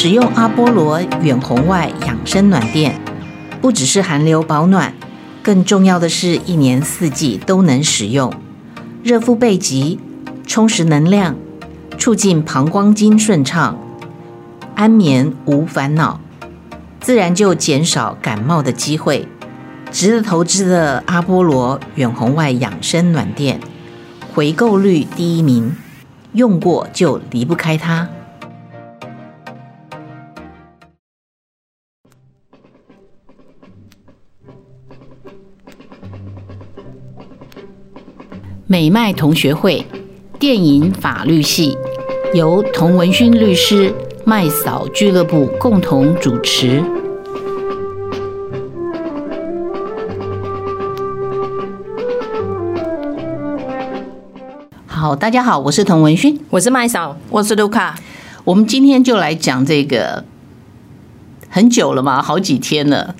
使用阿波罗远红外养生暖垫，不只是寒流保暖，更重要的是一年四季都能使用，热敷背脊，充实能量，促进膀胱经顺畅，安眠无烦恼，自然就减少感冒的机会。值得投资的阿波罗远红外养生暖垫，回购率第一名，用过就离不开它。美麦同学会电影法律系由童文勋律师、麦嫂俱乐部共同主持。好，大家好，我是童文勋，我是麦嫂，我是卢卡。我们今天就来讲这个很久了嘛，好几天了。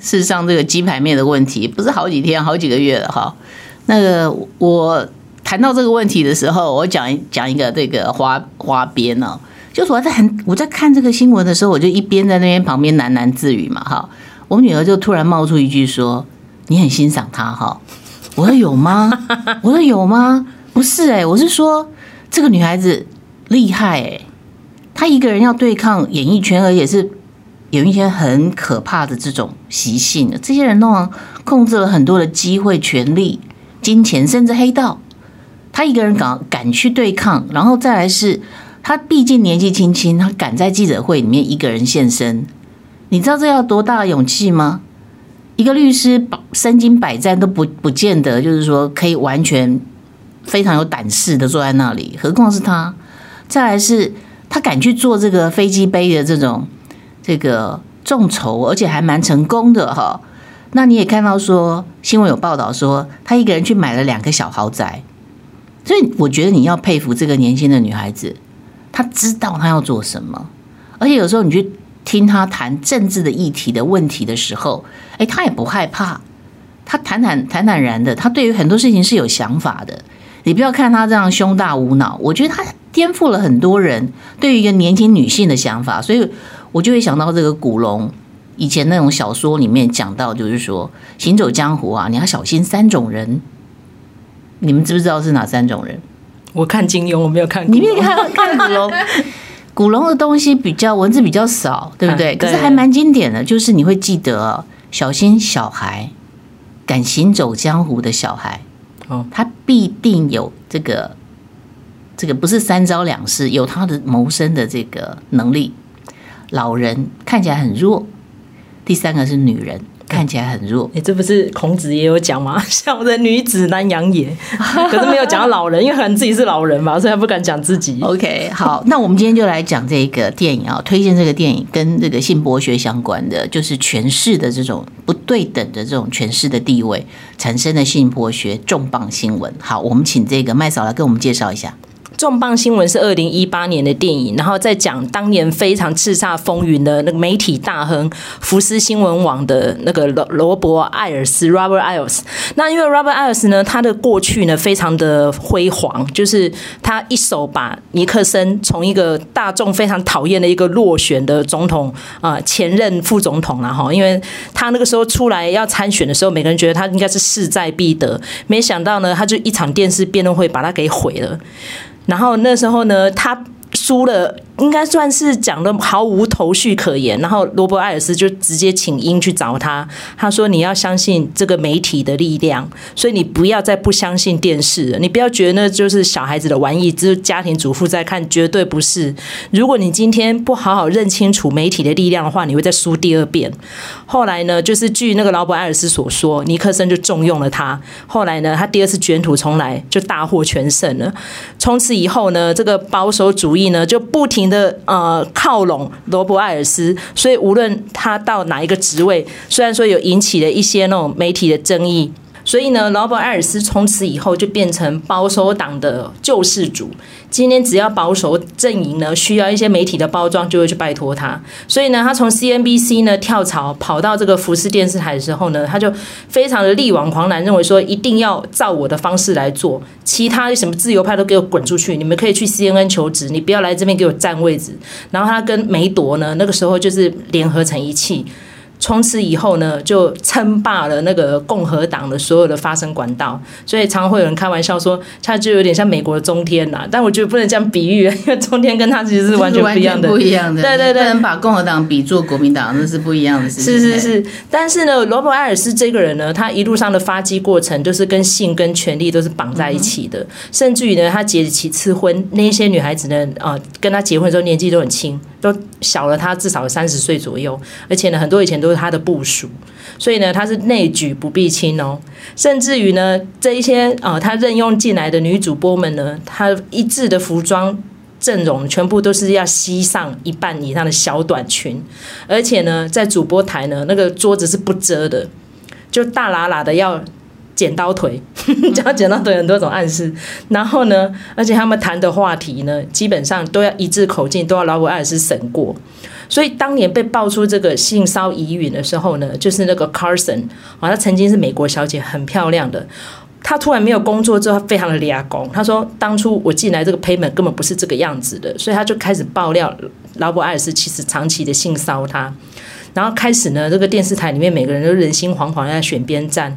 事实上，这个鸡排面的问题不是好几天，好几个月了哈。那个我谈到这个问题的时候，我讲讲一个这个花花边呢，就是我在很我在看这个新闻的时候，我就一边在那边旁边喃喃自语嘛哈。我女儿就突然冒出一句说：“你很欣赏她哈？”我说：“有吗？”我说：“有吗？”不是哎，我是说这个女孩子厉害哎，她一个人要对抗演艺圈，而且是有一些很可怕的这种习性这些人，通常控制了很多的机会、权力。金钱甚至黑道，他一个人敢敢去对抗，然后再来是，他毕竟年纪轻轻，他敢在记者会里面一个人现身，你知道这要多大的勇气吗？一个律师身经百战都不不见得，就是说可以完全非常有胆识的坐在那里，何况是他？再来是，他敢去做这个飞机杯的这种这个众筹，而且还蛮成功的哈。那你也看到说新闻有报道说，他一个人去买了两个小豪宅，所以我觉得你要佩服这个年轻的女孩子，她知道她要做什么，而且有时候你去听她谈政治的议题的问题的时候，诶，她也不害怕，她坦坦坦坦然的，她对于很多事情是有想法的。你不要看她这样胸大无脑，我觉得她颠覆了很多人对于一个年轻女性的想法，所以我就会想到这个古龙。以前那种小说里面讲到，就是说行走江湖啊，你要小心三种人。你们知不知道是哪三种人？我看金庸，我没有看过。你没有看看古龙？古龙的东西比较文字比较少，对不对？可是还蛮经典的，就是你会记得小心小孩，敢行走江湖的小孩，哦，他必定有这个这个不是三招两式，有他的谋生的这个能力。老人看起来很弱。第三个是女人，看起来很弱。哎，这不是孔子也有讲吗？小人女子难养也。可是没有讲到老人，因为可能自己是老人嘛，所以他不敢讲自己。OK，好，那我们今天就来讲这个电影啊，推荐这个电影跟这个性剥削相关的，就是权势的这种不对等的这种权势的地位产生的性剥削重磅新闻。好，我们请这个麦嫂来跟我们介绍一下。重磅新闻是二零一八年的电影，然后在讲当年非常叱咤风云的那个媒体大亨福斯新闻网的那个罗罗伯艾尔斯 （Robert Iles）。那因为 Robert Iles 呢，他的过去呢非常的辉煌，就是他一手把尼克森从一个大众非常讨厌的一个落选的总统啊前任副总统了哈，因为他那个时候出来要参选的时候，每个人觉得他应该是势在必得，没想到呢，他就一场电视辩论会把他给毁了。然后那时候呢，他输了。应该算是讲的毫无头绪可言，然后罗伯·艾尔斯就直接请缨去找他，他说：“你要相信这个媒体的力量，所以你不要再不相信电视了，你不要觉得那就是小孩子的玩意，只有家庭主妇在看，绝对不是。如果你今天不好好认清楚媒体的力量的话，你会再输第二遍。”后来呢，就是据那个罗伯·艾尔斯所说，尼克森就重用了他。后来呢，他第二次卷土重来，就大获全胜了。从此以后呢，这个保守主义呢就不停。的呃靠拢罗伯艾尔斯，所以无论他到哪一个职位，虽然说有引起了一些那种媒体的争议，所以呢，罗伯艾尔斯从此以后就变成保守党的救世主。今天只要保守阵营呢需要一些媒体的包装，就会去拜托他。所以呢，他从 CNBC 呢跳槽跑到这个福斯电视台的时候呢，他就非常的力挽狂澜，认为说一定要照我的方式来做，其他什么自由派都给我滚出去，你们可以去 CNN 求职，你不要来这边给我占位置。然后他跟梅铎呢，那个时候就是联合成一气。从此以后呢，就称霸了那个共和党的所有的发声管道，所以常常会有人开玩笑说，他就有点像美国的中天呐。但我觉得不能这样比喻，因为中天跟他其实是完全不一样的，不一样的。对对对，不能把共和党比作国民党，那是不一样的事情。是是是，但是呢，罗伯·艾尔斯这个人呢，他一路上的发迹过程都是跟性跟权力都是绑在一起的，嗯、甚至于呢，他结几次婚，那些女孩子呢，啊、呃，跟他结婚的时候年纪都很轻。都小了他至少三十岁左右，而且呢，很多以前都是他的部属，所以呢，他是内举不避亲哦。甚至于呢，这一些啊、呃，他任用进来的女主播们呢，他一致的服装阵容全部都是要吸上一半以上的小短裙，而且呢，在主播台呢，那个桌子是不遮的，就大喇喇的要。剪刀腿，讲剪刀腿很多种暗示。然后呢，而且他们谈的话题呢，基本上都要一致口径，都要劳勃·艾尔斯审过。所以当年被爆出这个性骚疑云的时候呢，就是那个 Carson 啊，她曾经是美国小姐，很漂亮的。她突然没有工作之后，非常的抓狂。她说：“当初我进来这个 payment 根本不是这个样子的。”所以她就开始爆料劳勃·艾尔斯其实长期的性骚她。然后开始呢，这个电视台里面每个人都人心惶惶，在选边站。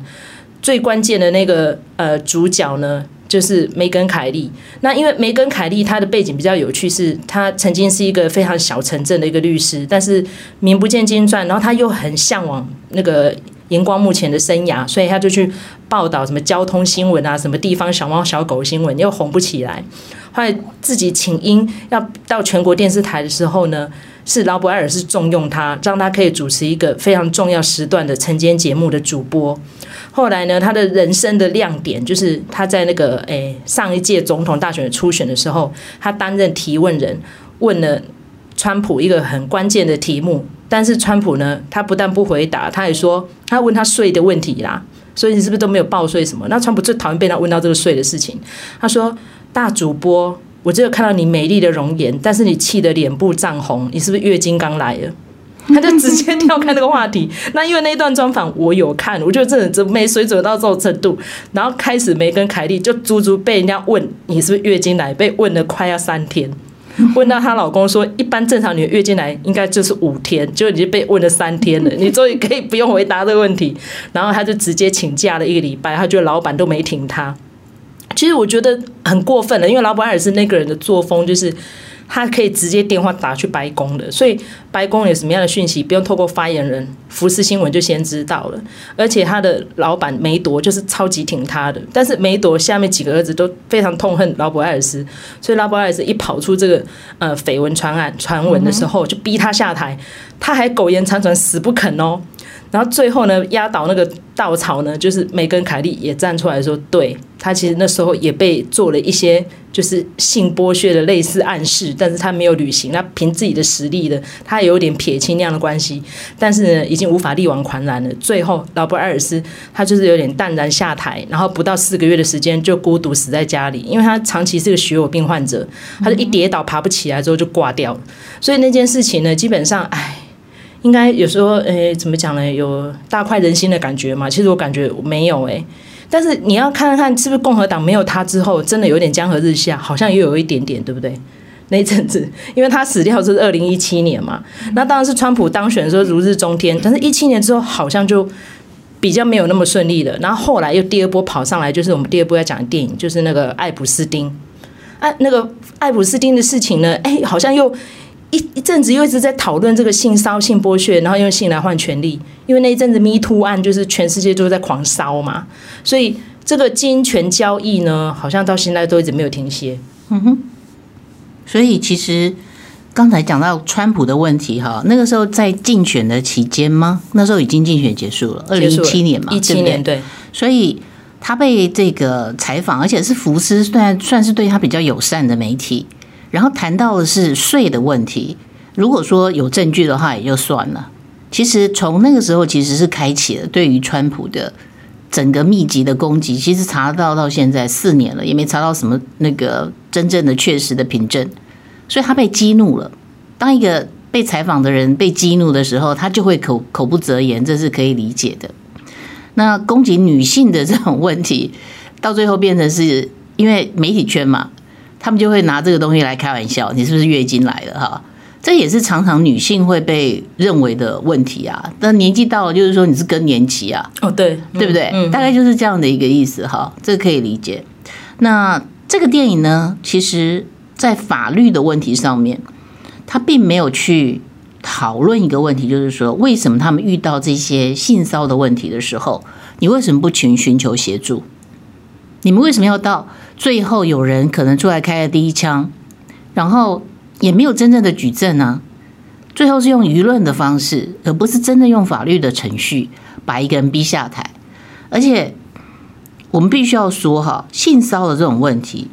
最关键的那个呃主角呢，就是梅根凯利。那因为梅根凯利她的背景比较有趣，是她曾经是一个非常小城镇的一个律师，但是名不见经传，然后她又很向往那个荧光幕前的生涯，所以他就去报道什么交通新闻啊，什么地方小猫小狗新闻，又红不起来。后来自己请缨要到全国电视台的时候呢，是劳勃艾尔是重用他，让他可以主持一个非常重要时段的晨间节目的主播。后来呢，他的人生的亮点就是他在那个诶、上一届总统大选的初选的时候，他担任提问人，问了川普一个很关键的题目，但是川普呢，他不但不回答，他也说他问他税的问题啦，所以你是不是都没有报税什么？那川普最讨厌被他问到这个税的事情。他说：“大主播，我只有看到你美丽的容颜，但是你气得脸部涨红，你是不是月经刚来了？”他就直接跳开那个话题。那因为那一段专访我有看，我觉得真的没水准到这种程度。然后开始梅根凯莉就足足被人家问你是不是月经来，被问了快要三天。问到她老公说，一般正常女的月经来应该就是五天，就已经被问了三天了。你终于可以不用回答这个问题。然后他就直接请假了一个礼拜，他觉得老板都没挺他。其实我觉得很过分了，因为劳勃艾尔斯那个人的作风就是。他可以直接电话打去白宫的，所以白宫有什么样的讯息，不用透过发言人，福斯新闻就先知道了。而且他的老板梅铎就是超级挺他的，但是梅铎下面几个儿子都非常痛恨劳勃艾尔斯，所以劳勃艾尔斯一跑出这个呃绯闻传案传闻的时候，就逼他下台，他还苟延残喘，死不肯哦。然后最后呢，压倒那个稻草呢，就是梅根凯利也站出来说，对，他其实那时候也被做了一些就是性剥削的类似暗示，但是他没有履行，那凭自己的实力的，他也有点撇清那样的关系，但是呢，已经无法力挽狂澜了。最后，劳勃艾尔斯他就是有点淡然下台，然后不到四个月的时间就孤独死在家里，因为他长期是个血友病患者，他就一跌倒爬不起来之后就挂掉了。所以那件事情呢，基本上，哎。应该有时候，诶，怎么讲呢？有大快人心的感觉嘛？其实我感觉没有诶。但是你要看看，是不是共和党没有他之后，真的有点江河日下？好像又有一点点，对不对？那一阵子，因为他死掉是二零一七年嘛，那当然是川普当选的时候如日中天。但是，一七年之后好像就比较没有那么顺利了。然后后来又第二波跑上来，就是我们第二波要讲的电影，就是那个爱普斯丁。哎，那个爱普斯丁的事情呢？哎，好像又。一一阵子又一直在讨论这个性骚性剥削，然后用性来换权利，因为那一阵子 Me Too 案就是全世界都在狂烧嘛，所以这个金权交易呢，好像到现在都一直没有停歇。嗯哼，所以其实刚才讲到川普的问题哈，那个时候在竞选的期间吗？那时候已经竞选结束了，二零一七年嘛，一七年对，对，所以他被这个采访，而且是福斯算算是对他比较友善的媒体。然后谈到的是税的问题，如果说有证据的话也就算了。其实从那个时候其实是开启了对于川普的整个密集的攻击，其实查到到现在四年了，也没查到什么那个真正的确实的凭证，所以他被激怒了。当一个被采访的人被激怒的时候，他就会口口不择言，这是可以理解的。那攻击女性的这种问题，到最后变成是因为媒体圈嘛，他们就会拿这个东西来开玩笑，你是不是月经来了哈？这也是常常女性会被认为的问题啊。但年纪到了，就是说你是更年期啊。哦，对，对不对？嗯，大概就是这样的一个意思哈。这个可以理解。那这个电影呢，其实在法律的问题上面，他并没有去讨论一个问题，就是说为什么他们遇到这些性骚的问题的时候，你为什么不寻寻求协助？你们为什么要到最后有人可能出来开了第一枪，然后？也没有真正的举证呢，最后是用舆论的方式，而不是真的用法律的程序把一个人逼下台。而且我们必须要说哈，性骚的这种问题，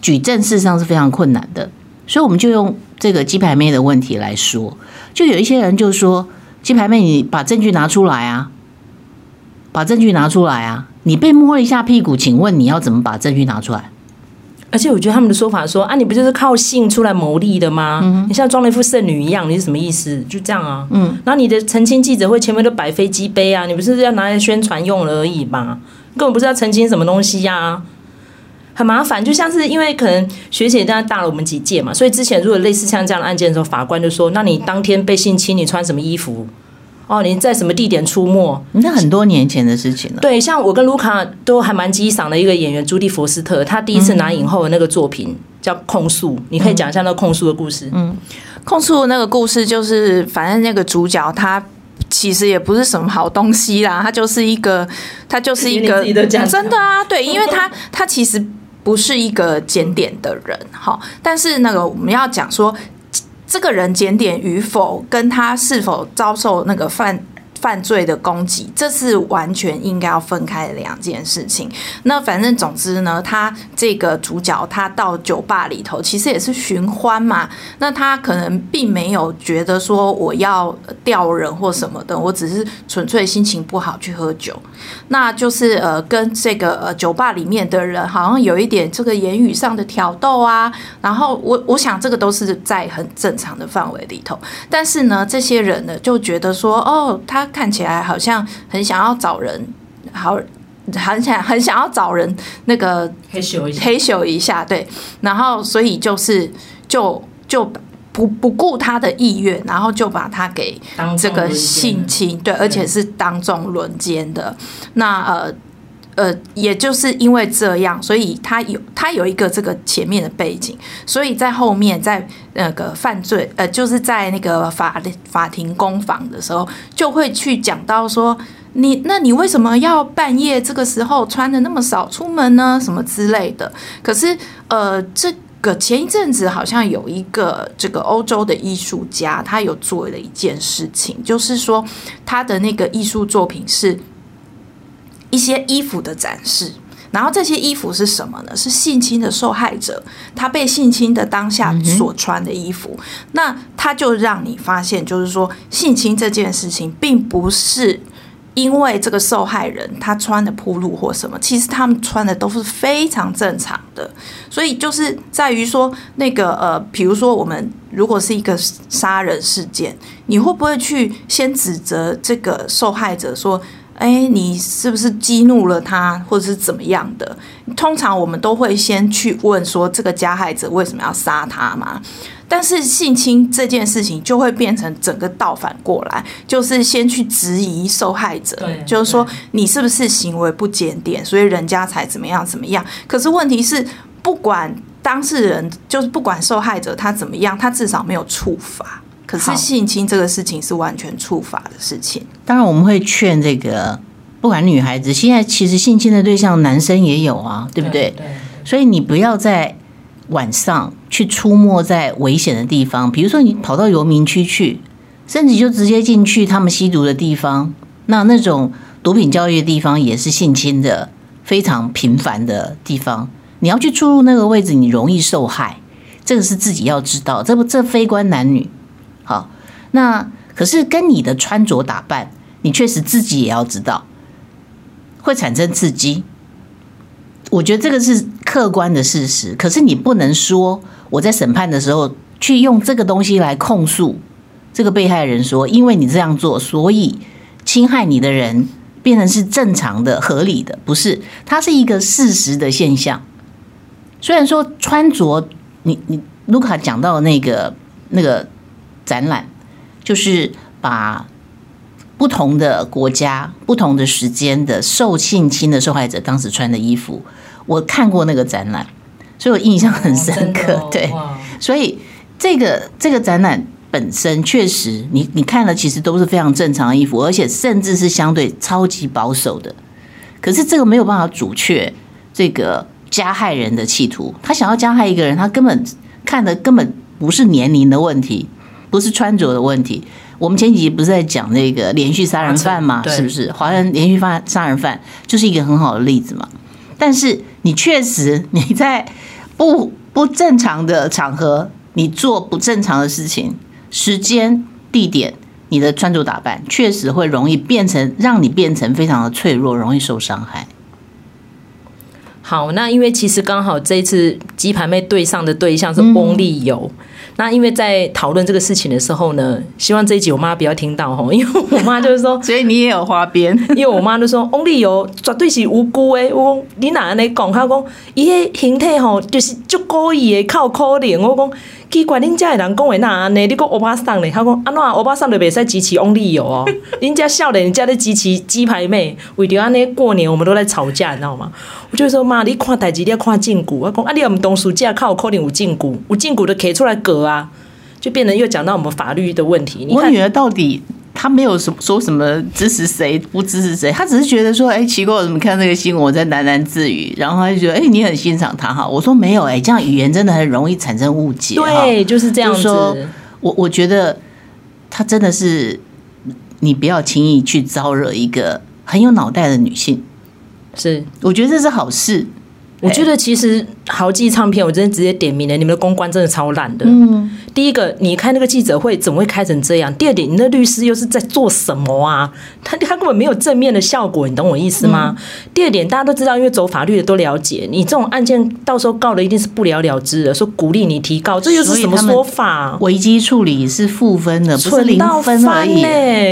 举证事实上是非常困难的。所以我们就用这个鸡排妹的问题来说，就有一些人就说：“鸡排妹，你把证据拿出来啊，把证据拿出来啊！你被摸了一下屁股，请问你要怎么把证据拿出来？”而且我觉得他们的说法说啊，你不就是靠性出来牟利的吗？嗯、你像装了一副圣女一样，你是什么意思？就这样啊。嗯。然后你的澄清记者会前面都摆飞机杯啊，你不是要拿来宣传用了而已吗？根本不是要澄清什么东西呀、啊，很麻烦。就像是因为可能学姐大大了我们几届嘛，所以之前如果类似像这样的案件的时候，法官就说：那你当天被性侵，你穿什么衣服？哦，你在什么地点出没？那很多年前的事情了。对，像我跟卢卡都还蛮激赏的一个演员朱蒂·佛斯特，他第一次拿影后的那个作品叫《控诉》，你可以讲一下那个控诉的故事。嗯，控诉的那个故事就是，反正那个主角他其实也不是什么好东西啦，他就是一个，他就是一个真的啊，对，因为他他其实不是一个检点的人，哈，但是那个我们要讲说。这个人检点与否，跟他是否遭受那个犯犯罪的攻击，这是完全应该要分开的两件事情。那反正总之呢，他这个主角他到酒吧里头，其实也是寻欢嘛。那他可能并没有觉得说我要钓人或什么的，我只是纯粹心情不好去喝酒。那就是呃，跟这个呃酒吧里面的人好像有一点这个言语上的挑逗啊。然后我我想这个都是在很正常的范围里头。但是呢，这些人呢就觉得说，哦，他。看起来好像很想要找人，好，很想很想要找人那个黑咻一下，黑咻一下，对，然后所以就是就就不不顾他的意愿，然后就把他给这个性侵，对，而且是当众轮奸的，那呃。呃，也就是因为这样，所以他有他有一个这个前面的背景，所以在后面在那个犯罪，呃，就是在那个法法庭攻防的时候，就会去讲到说，你那你为什么要半夜这个时候穿的那么少出门呢？什么之类的。可是呃，这个前一阵子好像有一个这个欧洲的艺术家，他有做了一件事情，就是说他的那个艺术作品是。一些衣服的展示，然后这些衣服是什么呢？是性侵的受害者他被性侵的当下所穿的衣服。那他就让你发现，就是说性侵这件事情，并不是因为这个受害人他穿的铺路或什么，其实他们穿的都是非常正常的。所以就是在于说，那个呃，比如说我们如果是一个杀人事件，你会不会去先指责这个受害者说？哎，你是不是激怒了他，或者是怎么样的？通常我们都会先去问说，这个加害者为什么要杀他嘛？但是性侵这件事情就会变成整个倒反过来，就是先去质疑受害者，就是说你是不是行为不检点，所以人家才怎么样怎么样。可是问题是，不管当事人，就是不管受害者他怎么样，他至少没有触法。可是性侵这个事情是完全触法的事情。当然，我们会劝这个不管女孩子，现在其实性侵的对象男生也有啊，对不对？对。所以你不要在晚上去出没在危险的地方，比如说你跑到游民区去，甚至就直接进去他们吸毒的地方，那那种毒品交易的地方也是性侵的非常频繁的地方。你要去出入那个位置，你容易受害，这个是自己要知道。这不，这非关男女。那可是跟你的穿着打扮，你确实自己也要知道。会产生刺激。我觉得这个是客观的事实，可是你不能说我在审判的时候去用这个东西来控诉这个被害人，说因为你这样做，所以侵害你的人变成是正常的、合理的，不是？它是一个事实的现象。虽然说穿着，你你卢卡讲到那个那个展览，就是把不同的国家、不同的时间的受性侵的受害者当时穿的衣服。我看过那个展览，所以我印象很深刻。哦哦、对，所以这个这个展览本身确实你，你你看了其实都是非常正常的衣服，而且甚至是相对超级保守的。可是这个没有办法阻却这个加害人的企图。他想要加害一个人，他根本看的根本不是年龄的问题，不是穿着的问题。我们前几集不是在讲那个连续杀人犯吗？是不是？华人连续犯杀人犯就是一个很好的例子嘛。但是你确实你在不不正常的场合，你做不正常的事情，时间、地点，你的穿着打扮确实会容易变成让你变成非常的脆弱，容易受伤害。好，那因为其实刚好这一次鸡排妹对上的对象是翁立友。嗯那因为在讨论这个事情的时候呢，希望这一集我妈不要听到吼，因为我妈就是说，所以你也有花边，因为我妈就说翁立友绝对是无辜的。我讲你哪来讲？她讲伊迄形态吼就是足故意的，靠可怜。我讲奇怪，恁家的人讲话哪安尼？你讲欧巴桑呢？他讲安怎欧巴桑就袂使支持翁立友哦？恁家少年家在支持鸡排妹，为着安尼过年我们都在吵架，你知道吗？我就说妈，你看代志你要看证据。我讲啊，你又唔懂事，这靠可能有证据，有证据就可以出来割啊。就变成又讲到我们法律的问题。我女儿到底她没有什么说什么支持谁不支持谁，他只是觉得说，哎，奇怪，我怎么看那个新闻我在喃喃自语，然后他就觉得，哎，你很欣赏他哈。我说没有，哎，这样语言真的很容易产生误解。对，就是这样子。说我我觉得他真的是，你不要轻易去招惹一个很有脑袋的女性。是，我觉得这是好事。我觉得其实豪记唱片，我真的直接点名了，你们的公关真的超烂的。嗯，第一个，你开那个记者会怎么会开成这样？第二点，你那律师又是在做什么啊？他他根本没有正面的效果，你懂我意思吗？嗯、第二点，大家都知道，因为走法律的都了解，你这种案件到时候告的一定是不了了之的，说鼓励你提告，这又是什么说法？危机处理是负分的，不是零分而已。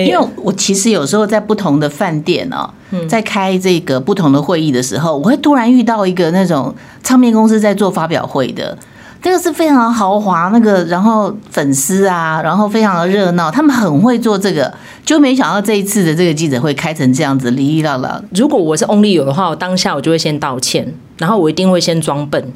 因为我其实有时候在不同的饭店哦。在开这个不同的会议的时候，我会突然遇到一个那种唱片公司在做发表会的，这个是非常豪华，那个然后粉丝啊，然后非常的热闹，他们很会做这个，就没想到这一次的这个记者会开成这样子，哩哩啦啦。如果我是 Only 有的话，我当下我就会先道歉，然后我一定会先装笨。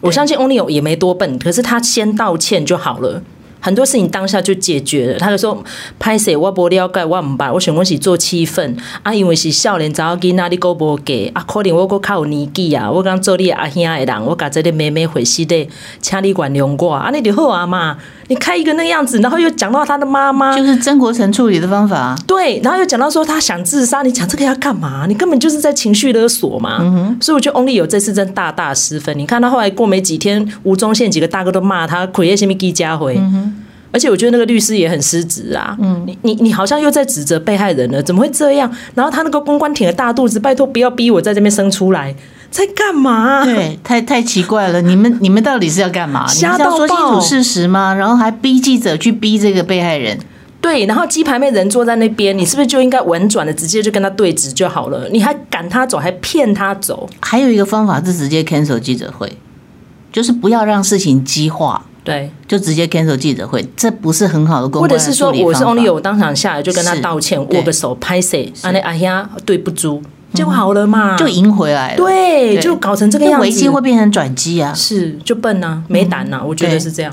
我相信翁立友也没多笨，可是他先道歉就好了。很多事情当下就解决了，他就说：“拍摄我不了解，我唔办，我想讲是做气氛啊，因为是少年查某囡仔，你个无给啊，可能我个较有年纪啊，我刚做你阿兄的人，我甲这个妹妹回事的，请你原谅我啊，你就好啊嘛，你开一个那样子，然后又讲到他的妈妈，就是曾国城处理的方法，对，然后又讲到说他想自杀，你讲这个要干嘛？你根本就是在情绪勒索嘛，嗯、哼。所以我觉得翁立友这次真大大失分。你看他后来过没几天，吴宗宪几个大哥都骂他，亏业什么记家回。嗯而且我觉得那个律师也很失职啊！嗯，你你你好像又在指责被害人了，怎么会这样？然后他那个公关挺着大肚子，拜托不要逼我在这边生出来，在干嘛？对，太太奇怪了！你们你们到底是要干嘛？瞎你们要说清楚事实吗？然后还逼记者去逼这个被害人？对，然后鸡排妹人坐在那边，你是不是就应该婉转的直接就跟他对质就好了？你还赶他走，还骗他走？还有一个方法是直接 cancel 记者会，就是不要让事情激化。对，就直接 cancel 记者会，这不是很好的公关。或者是说，我是 only 有，当场下来就跟他道歉，握个手，拍谁，阿那阿呀，对不住，就好了嘛，就赢回来了。对，就搞成这个样子，危机会变成转机啊，是就笨呐，没胆呐，我觉得是这样。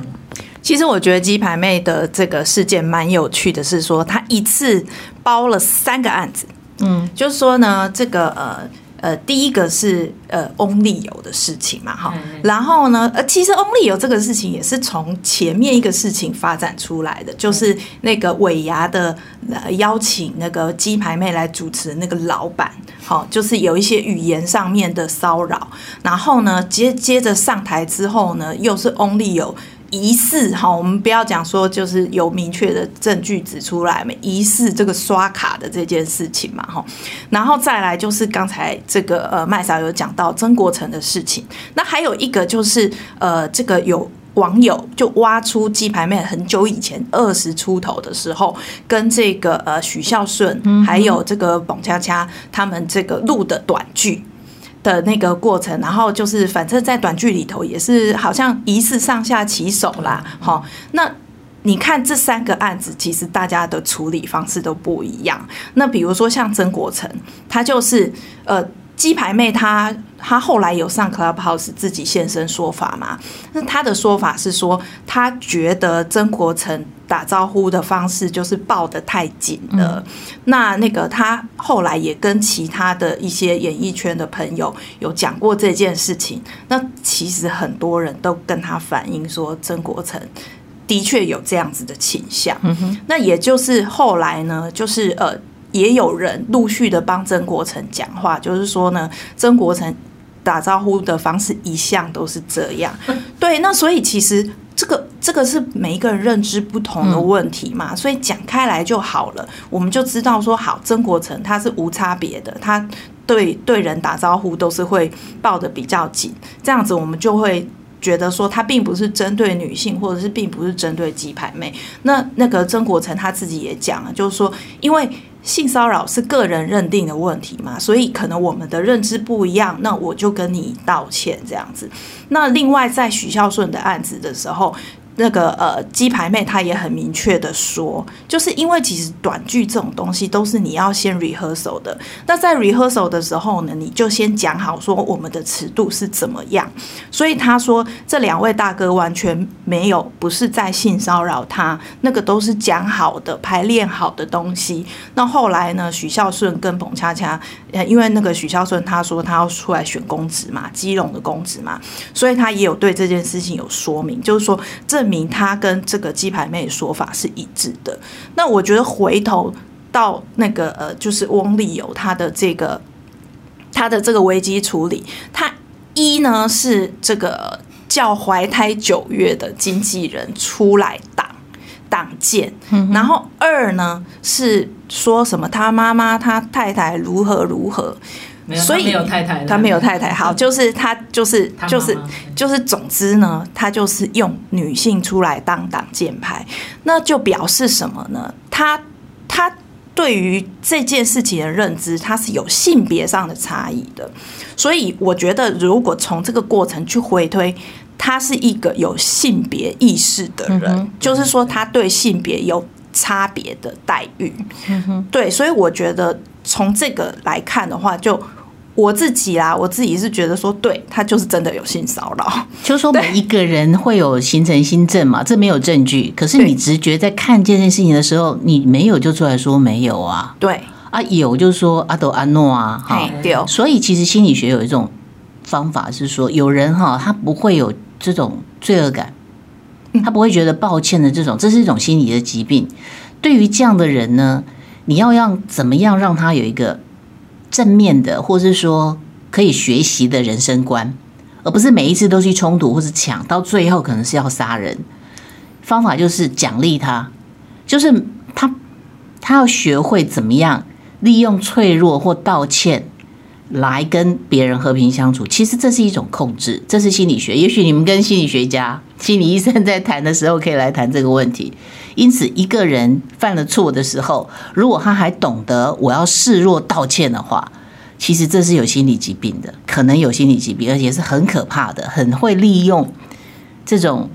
其实我觉得鸡排妹的这个事件蛮有趣的，是说她一次包了三个案子，嗯，就是说呢，这个呃。呃，第一个是呃翁立友的事情嘛，哈，然后呢，呃，其实翁立友这个事情也是从前面一个事情发展出来的，就是那个尾牙的呃邀请那个鸡排妹来主持那个老板，好，就是有一些语言上面的骚扰，然后呢接接着上台之后呢，又是翁立友。疑似哈，我们不要讲说就是有明确的证据指出来没，疑似这个刷卡的这件事情嘛哈，然后再来就是刚才这个呃麦嫂有讲到曾国成的事情，那还有一个就是呃这个有。网友就挖出鸡排妹很久以前二十出头的时候，跟这个呃许孝舜还有这个董恰恰他们这个录的短剧的那个过程，然后就是反正在短剧里头也是好像疑似上下其手啦。好，那你看这三个案子，其实大家的处理方式都不一样。那比如说像曾国成，他就是呃。鸡排妹她她后来有上 Clubhouse 自己现身说法嘛？那她的说法是说，她觉得曾国成打招呼的方式就是抱得太紧了。那那个她后来也跟其他的一些演艺圈的朋友有讲过这件事情。那其实很多人都跟她反映说，曾国成的确有这样子的倾向。那也就是后来呢，就是呃。也有人陆续的帮曾国成讲话，就是说呢，曾国成打招呼的方式一向都是这样。对，那所以其实这个这个是每一个人认知不同的问题嘛，所以讲开来就好了。我们就知道说，好，曾国成他是无差别的，他对对人打招呼都是会抱得比较紧，这样子我们就会觉得说，他并不是针对女性，或者是并不是针对鸡排妹。那那个曾国成他自己也讲了，就是说，因为。性骚扰是个人认定的问题嘛，所以可能我们的认知不一样，那我就跟你道歉这样子。那另外在许孝顺的案子的时候。那个呃，鸡排妹她也很明确的说，就是因为其实短剧这种东西都是你要先 rehearsal 的。那在 rehearsal 的时候呢，你就先讲好说我们的尺度是怎么样。所以他说这两位大哥完全没有不是在性骚扰他，那个都是讲好的、排练好的东西。那后来呢，许孝顺跟彭恰恰，呃，因为那个许孝顺他说他要出来选公职嘛，基隆的公职嘛，所以他也有对这件事情有说明，就是说这。证明他跟这个鸡排妹的说法是一致的。那我觉得回头到那个呃，就是翁立友他的这个他的这个危机处理，他一呢是这个叫怀胎九月的经纪人出来挡挡箭，然后二呢是说什么他妈妈他太太如何如何。所以他没有太太，他没有太太。好，就是他，就是就是就是，总之呢，他就是用女性出来当挡箭牌，那就表示什么呢？他他对于这件事情的认知，他是有性别上的差异的。所以我觉得，如果从这个过程去回推，他是一个有性别意识的人，就是说他对性别有差别的待遇。对，所以我觉得。从这个来看的话，就我自己啦，我自己是觉得说，对，他就是真的有性骚扰。就是说每一个人会有形成心证嘛，这没有证据，可是你直觉在看这件事情的时候，你没有就出来说没有啊。对啊，有就是说阿斗阿诺啊，哈，对。所以其实心理学有一种方法是说，有人哈，他不会有这种罪恶感，他不会觉得抱歉的这种，这是一种心理的疾病。对于这样的人呢，你要让怎么样让他有一个正面的，或是说可以学习的人生观，而不是每一次都去冲突或是抢，到最后可能是要杀人。方法就是奖励他，就是他他要学会怎么样利用脆弱或道歉来跟别人和平相处。其实这是一种控制，这是心理学。也许你们跟心理学家、心理医生在谈的时候，可以来谈这个问题。因此，一个人犯了错的时候，如果他还懂得我要示弱道歉的话，其实这是有心理疾病的，可能有心理疾病，而且是很可怕的，很会利用这种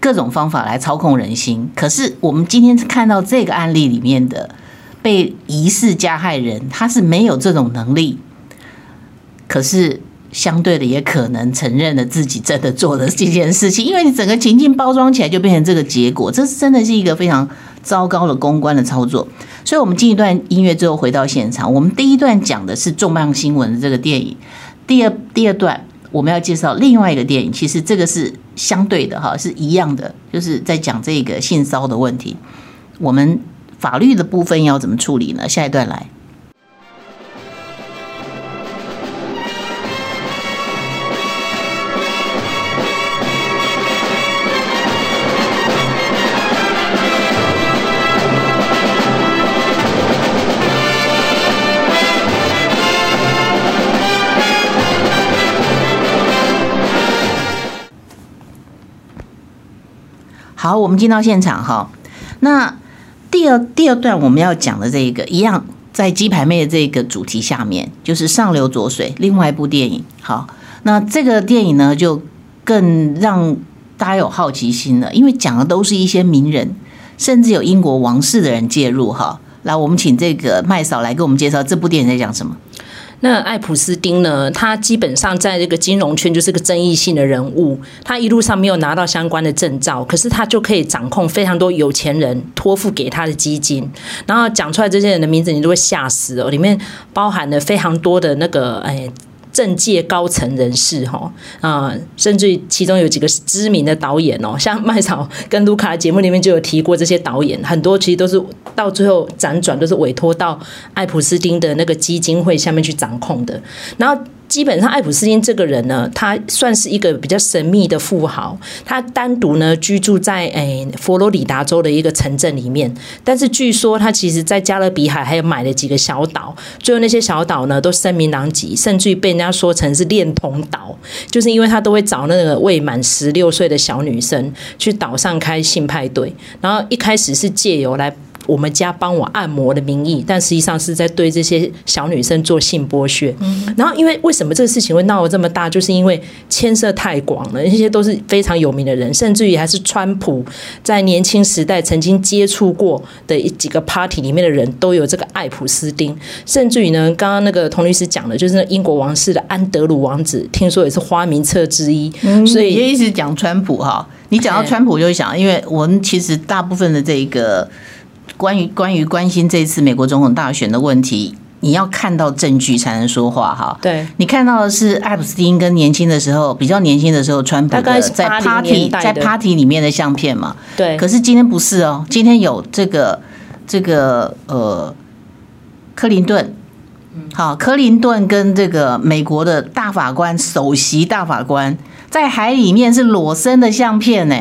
各种方法来操控人心。可是，我们今天看到这个案例里面的被疑似加害人，他是没有这种能力，可是。相对的，也可能承认了自己真的做的这件事情，因为你整个情境包装起来就变成这个结果，这是真的是一个非常糟糕的公关的操作。所以，我们进一段音乐之后回到现场，我们第一段讲的是重磅新闻的这个电影，第二第二段我们要介绍另外一个电影，其实这个是相对的哈，是一样的，就是在讲这个性骚的问题。我们法律的部分要怎么处理呢？下一段来。好，我们进到现场哈。那第二第二段我们要讲的这个一样，在鸡排妹的这个主题下面，就是《上流浊水》另外一部电影。好，那这个电影呢，就更让大家有好奇心了，因为讲的都是一些名人，甚至有英国王室的人介入哈。来，我们请这个麦嫂来给我们介绍这部电影在讲什么。那艾普斯丁呢？他基本上在这个金融圈就是个争议性的人物。他一路上没有拿到相关的证照，可是他就可以掌控非常多有钱人托付给他的基金。然后讲出来这些人的名字，你都会吓死哦！里面包含了非常多的那个哎。政界高层人士哈啊，甚至其中有几个知名的导演哦，像麦草跟卢卡的节目里面就有提过这些导演，很多其实都是到最后辗转都是委托到艾普斯丁的那个基金会下面去掌控的，然后。基本上，艾普斯丁这个人呢，他算是一个比较神秘的富豪。他单独呢居住在诶佛罗里达州的一个城镇里面，但是据说他其实在加勒比海还有买了几个小岛，最后那些小岛呢都声名狼藉，甚至于被人家说成是恋童岛，就是因为他都会找那个未满十六岁的小女生去岛上开性派对，然后一开始是借由来。我们家帮我按摩的名义，但实际上是在对这些小女生做性剥削。然后，因为为什么这个事情会闹得这么大，就是因为牵涉太广了，那些都是非常有名的人，甚至于还是川普在年轻时代曾经接触过的几个 party 里面的人都有这个艾普斯丁。甚至于呢，刚刚那个童律师讲的，就是那英国王室的安德鲁王子，听说也是花名册之一。所以也一直讲川普哈，你讲到川普就会想，因为我们其实大部分的这个。关于关于关心这次美国总统大选的问题，你要看到证据才能说话哈。对，你看到的是艾普斯汀跟年轻的时候，比较年轻的时候，川普的在 party 在 party 里面的相片嘛。对。可是今天不是哦，今天有这个这个呃，克林顿，好，克林顿跟这个美国的大法官首席大法官在海里面是裸身的相片呢。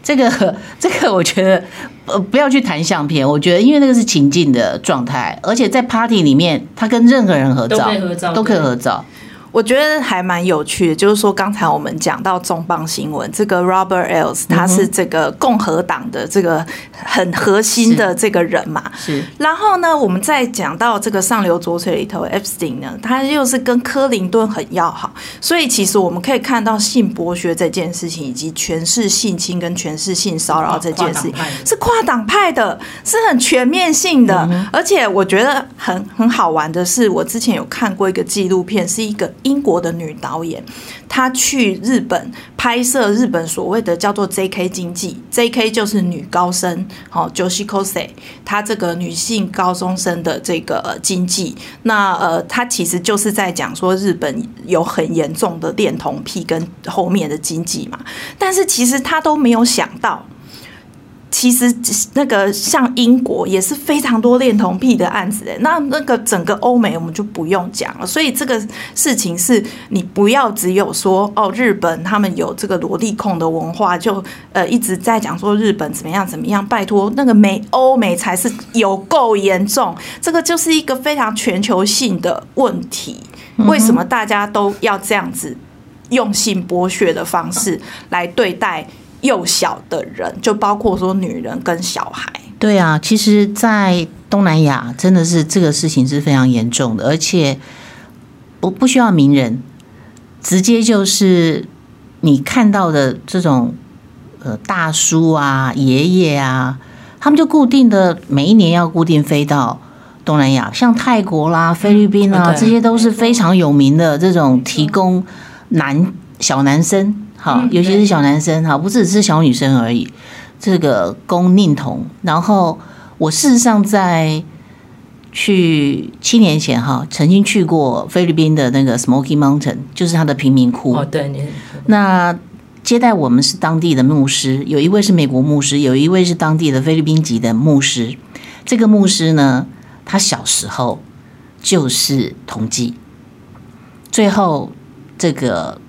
这个 这个，我觉得呃，不要去谈相片。我觉得，因为那个是情境的状态，而且在 party 里面，他跟任何人合照都可以合照，都可以合照。我觉得还蛮有趣的，就是说刚才我们讲到重磅新闻，这个 Robert Ailes 他是这个共和党的这个很核心的这个人嘛。是。然后呢，我们再讲到这个上流浊水里头，Epstein 呢，他又是跟柯林顿很要好，所以其实我们可以看到性剥削这件事情，以及权势性侵跟权势性骚扰这件事情，是跨党派的，是很全面性的。而且我觉得很很好玩的是，我之前有看过一个纪录片，是一个。英国的女导演，她去日本拍摄日本所谓的叫做 J.K. 经济，J.K. 就是女高生，好 j o s h i k o s e 她这个女性高中生的这个经济，那呃，她其实就是在讲说日本有很严重的恋童癖跟后面的经济嘛，但是其实她都没有想到。其实那个像英国也是非常多恋童癖的案子诶，那那个整个欧美我们就不用讲了。所以这个事情是你不要只有说哦，日本他们有这个萝莉控的文化，就呃一直在讲说日本怎么样怎么样。拜托，那个美欧美才是有够严重，这个就是一个非常全球性的问题。为什么大家都要这样子用性剥削的方式来对待？幼小的人，就包括说女人跟小孩。对啊，其实，在东南亚真的是这个事情是非常严重的，而且不不需要名人，直接就是你看到的这种呃大叔啊、爷爷啊，他们就固定的每一年要固定飞到东南亚，像泰国啦、菲律宾啊，这些都是非常有名的这种提供男小男生。好，尤其是小男生哈，不只是小女生而已。这个供佞童，然后我事实上在去七年前哈，曾经去过菲律宾的那个 Smoky Mountain，就是他的贫民窟。哦，对，那接待我们是当地的牧师，有一位是美国牧师，有一位是当地的菲律宾籍的牧师。这个牧师呢，他小时候就是同济，最后这个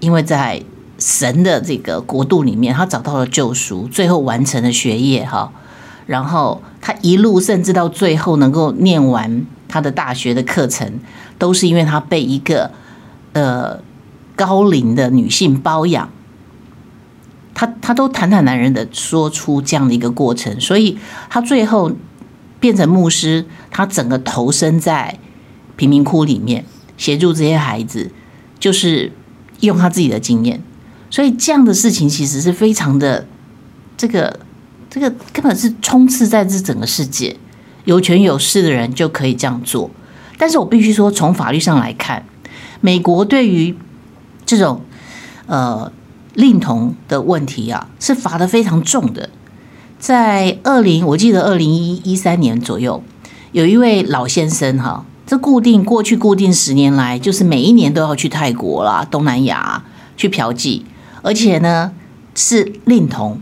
因为在神的这个国度里面，他找到了救赎，最后完成了学业哈，然后他一路甚至到最后能够念完他的大学的课程，都是因为他被一个呃高龄的女性包养，他他都坦坦然然的说出这样的一个过程，所以他最后变成牧师，他整个投身在贫民窟里面协助这些孩子，就是用他自己的经验，所以这样的事情其实是非常的这个这个根本是充斥在这整个世界，有权有势的人就可以这样做。但是我必须说，从法律上来看，美国对于这种呃。令童的问题啊，是罚的非常重的。在二零，我记得二零一一三年左右，有一位老先生哈，这固定过去固定十年来，就是每一年都要去泰国啦、东南亚去嫖妓，而且呢是令童。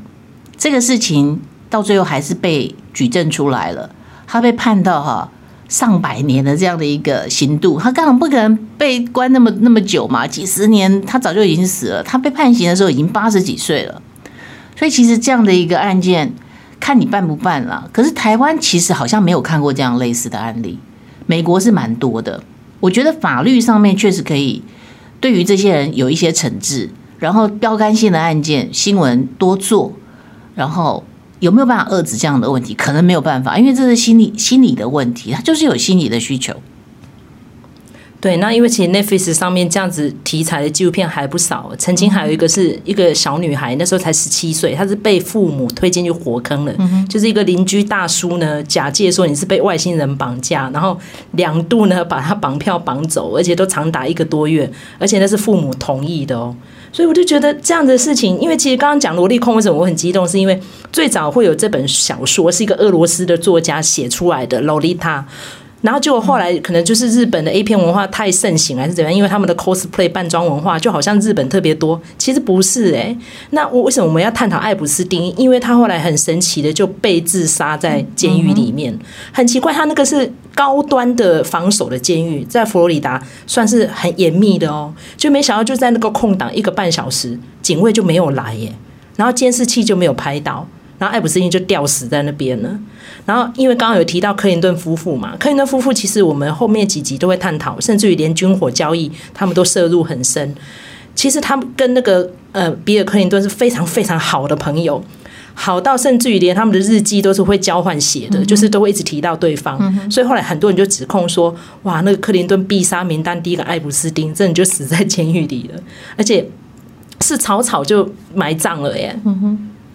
这个事情到最后还是被举证出来了，他被判到哈。上百年的这样的一个刑度，他当然不可能被关那么那么久嘛，几十年，他早就已经死了。他被判刑的时候已经八十几岁了，所以其实这样的一个案件，看你办不办了。可是台湾其实好像没有看过这样类似的案例，美国是蛮多的。我觉得法律上面确实可以对于这些人有一些惩治，然后标杆性的案件新闻多做，然后。有没有办法遏制这样的问题？可能没有办法，因为这是心理心理的问题，他就是有心理的需求。对，那因为其实 Netflix 上面这样子题材的纪录片还不少。曾经还有一个是一个小女孩，那时候才十七岁，她是被父母推进去火坑了。就是一个邻居大叔呢，假借说你是被外星人绑架，然后两度呢把她绑票绑走，而且都长达一个多月，而且那是父母同意的哦。所以我就觉得这样的事情，因为其实刚刚讲萝莉控为什么我很激动，是因为最早会有这本小说是一个俄罗斯的作家写出来的《洛丽塔》，然后结果后来可能就是日本的 A 片文化太盛行还是怎样，因为他们的 cosplay 扮装文化就好像日本特别多，其实不是诶、那我为什么我们要探讨艾普斯丁？因为他后来很神奇的就被自杀在监狱里面，很奇怪，他那个是。高端的防守的监狱在佛罗里达算是很严密的哦，就没想到就在那个空档一个半小时，警卫就没有来耶，然后监视器就没有拍到，然后艾普斯丁就吊死在那边了。然后因为刚刚有提到克林顿夫妇嘛，克林顿夫妇其实我们后面几集都会探讨，甚至于连军火交易他们都涉入很深。其实他们跟那个呃比尔克林顿是非常非常好的朋友。好到甚至于连他们的日记都是会交换写的，就是都会一直提到对方，所以后来很多人就指控说，哇，那个克林顿必杀名单第一个艾普斯丁，真的就死在监狱里了，而且是草草就埋葬了耶。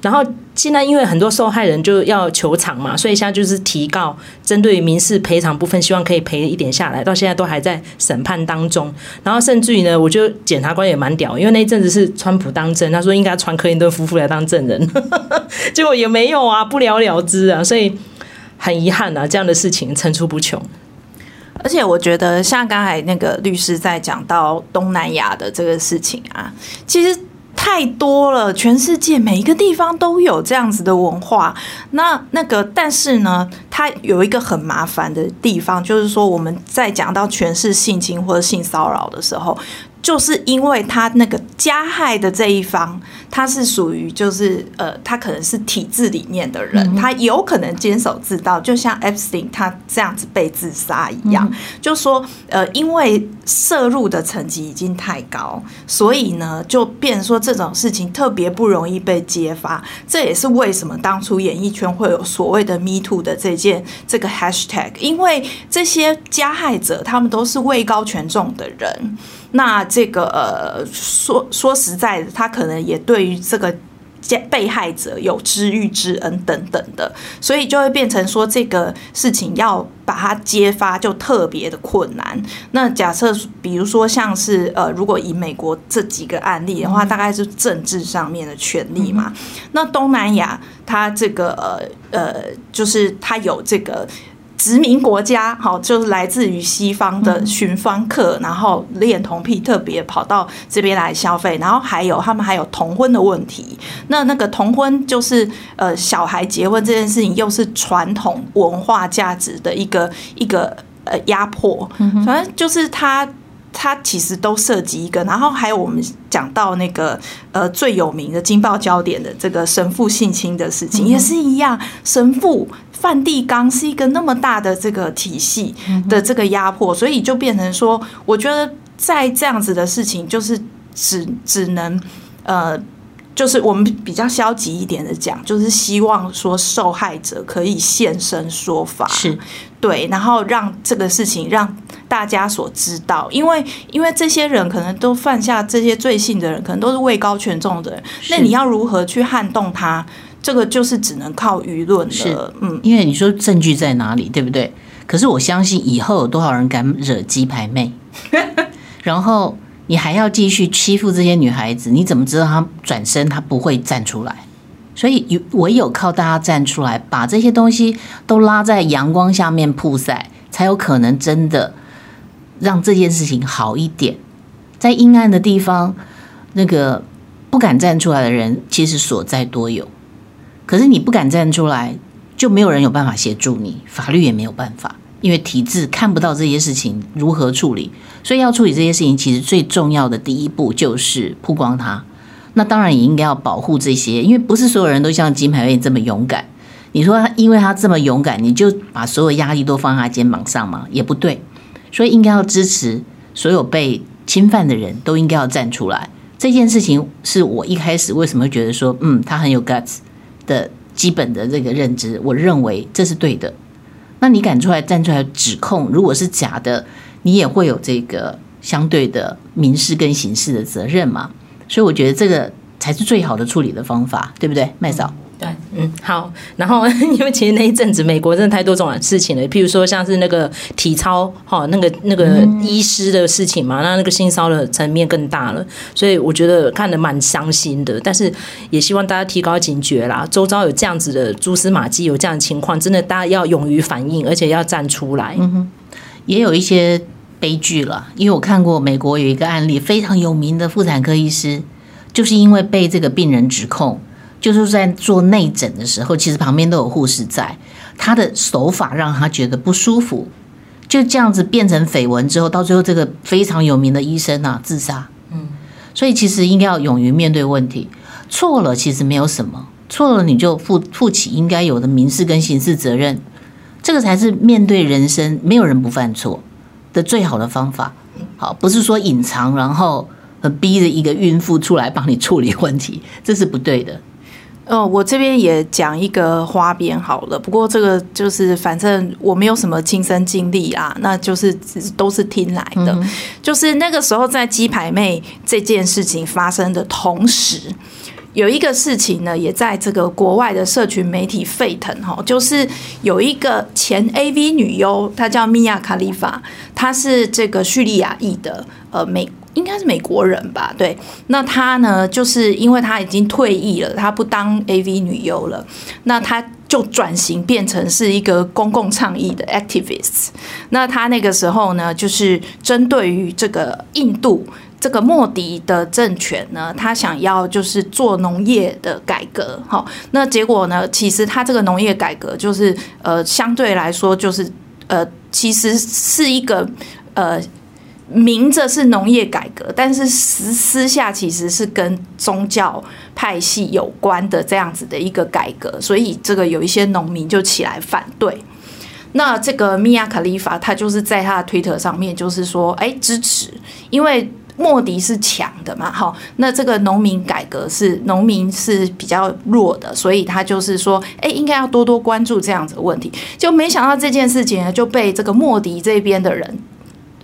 然后现在因为很多受害人就要求偿嘛，所以现在就是提告，针对民事赔偿部分，希望可以赔一点下来。到现在都还在审判当中。然后甚至于呢，我觉得检察官也蛮屌，因为那一阵子是川普当政，他说应该传克林顿夫妇来当证人，结果也没有啊，不了了之啊。所以很遗憾啊，这样的事情层出不穷。而且我觉得，像刚才那个律师在讲到东南亚的这个事情啊，其实。太多了，全世界每一个地方都有这样子的文化。那那个，但是呢，它有一个很麻烦的地方，就是说我们在讲到全是性侵或者性骚扰的时候。就是因为他那个加害的这一方，他是属于就是呃，他可能是体制里面的人，他有可能监守自盗，就像 Epstein 他这样子被自杀一样。就说呃，因为摄入的层级已经太高，所以呢，就变成说这种事情特别不容易被揭发。这也是为什么当初演艺圈会有所谓的 Me Too 的这件这个 Hashtag，因为这些加害者他们都是位高权重的人。那这个呃，说说实在的，他可能也对于这个被害者有知遇之恩等等的，所以就会变成说这个事情要把它揭发就特别的困难。那假设比如说像是呃，如果以美国这几个案例的话，大概是政治上面的权利嘛。那东南亚它这个呃呃，就是它有这个。殖民国家，好，就是来自于西方的寻芳客，然后恋童癖，特别跑到这边来消费，然后还有他们还有童婚的问题。那那个童婚就是呃，小孩结婚这件事情，又是传统文化价值的一个一个呃压迫。反正就是他他其实都涉及一个，然后还有我们讲到那个呃最有名的惊爆焦点的这个神父性侵的事情，也是一样，神父。梵蒂冈是一个那么大的这个体系的这个压迫，所以就变成说，我觉得在这样子的事情，就是只只能呃就是我们比较消极一点的讲，就是希望说受害者可以现身说法，是对，然后让这个事情让大家所知道，因为因为这些人可能都犯下这些罪行的人，可能都是位高权重的人，那你要如何去撼动他？这个就是只能靠舆论了，嗯，因为你说证据在哪里，对不对？可是我相信以后有多少人敢惹鸡排妹，然后。你还要继续欺负这些女孩子？你怎么知道她转身她不会站出来？所以唯有靠大家站出来，把这些东西都拉在阳光下面曝晒，才有可能真的让这件事情好一点。在阴暗的地方，那个不敢站出来的人，其实所在多有。可是你不敢站出来，就没有人有办法协助你，法律也没有办法。因为体制看不到这些事情如何处理，所以要处理这些事情，其实最重要的第一步就是曝光它。那当然也应该要保护这些，因为不是所有人都像金牌妹这么勇敢。你说他因为他这么勇敢，你就把所有压力都放在他肩膀上吗？也不对。所以应该要支持所有被侵犯的人都应该要站出来。这件事情是我一开始为什么觉得说，嗯，他很有 guts 的基本的这个认知，我认为这是对的。那你敢出来站出来指控，如果是假的，你也会有这个相对的民事跟刑事的责任嘛？所以我觉得这个才是最好的处理的方法，对不对，麦嫂？对，嗯，好。然后 因为其实那一阵子美国真的太多这种事情了，譬如说像是那个体操哈，那个那个医师的事情嘛，那那个性骚扰层面更大了，所以我觉得看得蛮伤心的。但是也希望大家提高警觉啦，周遭有这样子的蛛丝马迹，有这样的情况，真的大家要勇于反应，而且要站出来。嗯哼，也有一些悲剧了，因为我看过美国有一个案例，非常有名的妇产科医师，就是因为被这个病人指控。就是在做内诊的时候，其实旁边都有护士在，他的手法让他觉得不舒服，就这样子变成绯闻之后，到最后这个非常有名的医生啊自杀。嗯，所以其实应该要勇于面对问题，错了其实没有什么，错了你就负负起应该有的民事跟刑事责任，这个才是面对人生，没有人不犯错的最好的方法。好，不是说隐藏，然后逼着一个孕妇出来帮你处理问题，这是不对的。哦，我这边也讲一个花边好了，不过这个就是反正我没有什么亲身经历啊，那就是都是听来的。嗯、就是那个时候在鸡排妹这件事情发生的同时，有一个事情呢，也在这个国外的社群媒体沸腾哈，就是有一个前 AV 女优，她叫米娅卡利法，她是这个叙利亚裔的呃美。应该是美国人吧？对，那他呢，就是因为他已经退役了，他不当 AV 女优了，那他就转型变成是一个公共倡议的 activist。那他那个时候呢，就是针对于这个印度这个莫迪的政权呢，他想要就是做农业的改革。好，那结果呢，其实他这个农业改革就是呃，相对来说就是呃，其实是一个呃。明着是农业改革，但是私私下其实是跟宗教派系有关的这样子的一个改革，所以这个有一些农民就起来反对。那这个米娅卡利法他就是在他的推特上面就是说，哎，支持，因为莫迪是强的嘛，好，那这个农民改革是农民是比较弱的，所以他就是说，哎，应该要多多关注这样子的问题。就没想到这件事情呢，就被这个莫迪这边的人。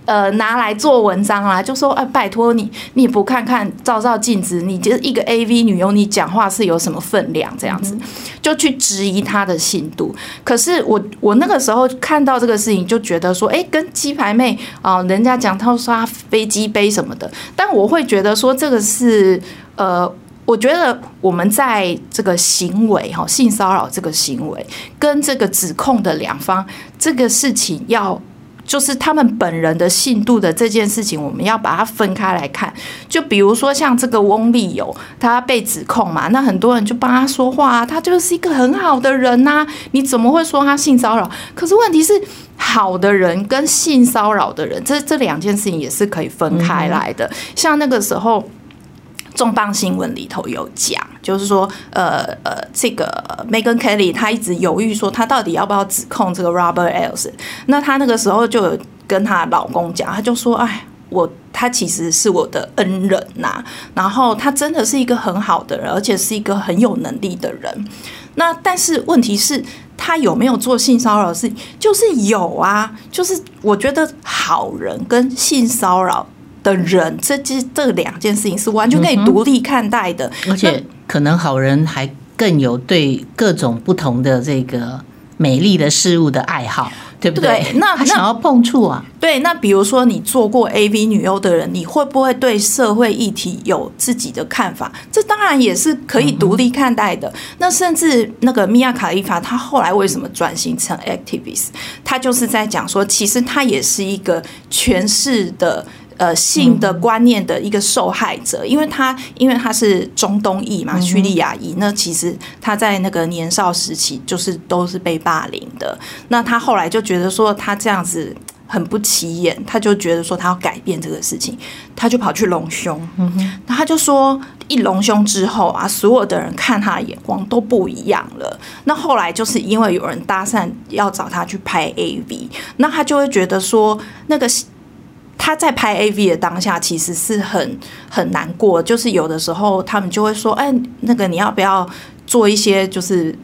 呃，拿来做文章啦，就说，哎，拜托你，你不看看，照照镜子，你就是一个 AV 女优，你讲话是有什么分量？这样子，就去质疑她的信度。可是我，我那个时候看到这个事情，就觉得说，哎，跟鸡排妹啊，人家讲她刷飞机杯什么的，但我会觉得说，这个是，呃，我觉得我们在这个行为哈，性骚扰这个行为跟这个指控的两方，这个事情要。就是他们本人的信度的这件事情，我们要把它分开来看。就比如说像这个翁立友，他被指控嘛，那很多人就帮他说话啊，他就是一个很好的人呐，你怎么会说他性骚扰？可是问题是，好的人跟性骚扰的人，这这两件事情也是可以分开来的。像那个时候。重磅新闻里头有讲，就是说，呃呃，这个 Megan Kelly 她一直犹豫说，她到底要不要指控这个 Robert Ellis。那她那个时候就有跟她老公讲，她就说，哎，我他其实是我的恩人呐、然后他真的是一个很好的人，而且是一个很有能力的人。那但是问题是，他有没有做性骚扰的事情？就是有啊，就是我觉得好人跟性骚扰的人，这这这两件事情是完全可以独立看待的，而且可能好人还更有对各种不同的这个美丽的事物的爱好。对不对？对，那他想要碰触啊。对，那比如说你做过 AV 女优的人，你会不会对社会议题有自己的看法？这当然也是可以独立看待的。嗯、那甚至那个米亚卡利法，她后来为什么转型成 activist？她就是在讲说，其实她也是一个诠释的。呃，性的观念的一个受害者，因为他因为他是中东裔嘛，叙利亚裔，那其实他在那个年少时期就是都是被霸凌的。那他后来就觉得说他这样子很不起眼，他就觉得说他要改变这个事情，他就跑去隆胸。嗯哼，那他就说一隆胸之后啊，所有的人看他的眼光都不一样了。那后来就是因为有人搭讪要找他去拍 AV，那他就会觉得说那个。他在拍 AV 的当下，其实是很很难过。就是有的时候，他们就会说：“哎，那个你要不要做一些，就是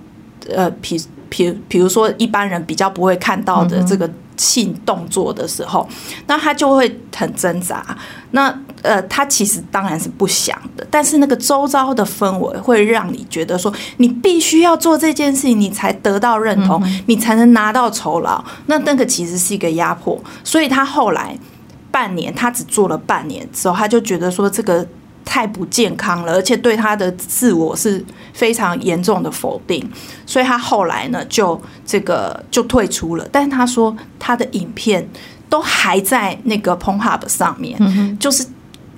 呃，比比比如说一般人比较不会看到的这个性动作的时候，那他就会很挣扎。那呃，他其实当然是不想的，但是那个周遭的氛围会让你觉得说，你必须要做这件事情，你才得到认同，你才能拿到酬劳。那那个其实是一个压迫，所以他后来。半年，他只做了半年之后，他就觉得说这个太不健康了，而且对他的自我是非常严重的否定，所以他后来呢就这个就退出了。但是他说他的影片都还在那个 Pornhub 上面，就是。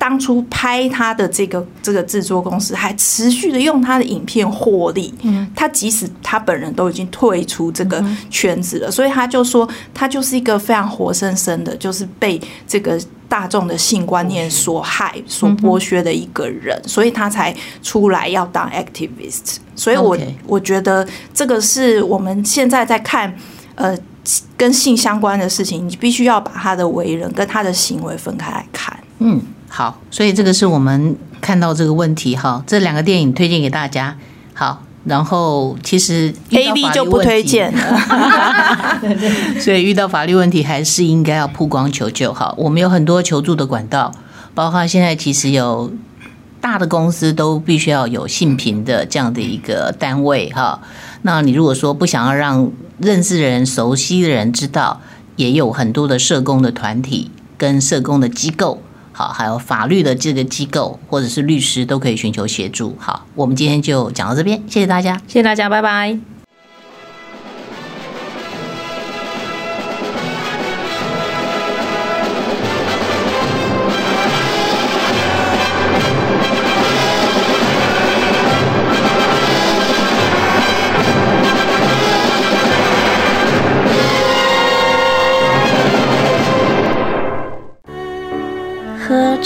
当初拍他的这个这个制作公司还持续的用他的影片获利，嗯，他即使他本人都已经退出这个圈子了，所以他就说他就是一个非常活生生的，就是被这个大众的性观念所害、所剥削的一个人，所以他才出来要当 activist。所以我我觉得这个是我们现在在看呃跟性相关的事情，你必须要把他的为人跟他的行为分开来看，嗯。好，所以这个是我们看到这个问题哈，这两个电影推荐给大家。好，然后其实 A B 就不推荐 了，所以遇到法律问题还是应该要曝光求救。好，我们有很多求助的管道，包括现在其实有大的公司都必须要有性平的这样的一个单位哈。那你如果说不想要让认识的人、熟悉的人知道，也有很多的社工的团体跟社工的机构。好，还有法律的这个机构或者是律师都可以寻求协助。好，我们今天就讲到这边，谢谢大家，谢谢大家，拜拜。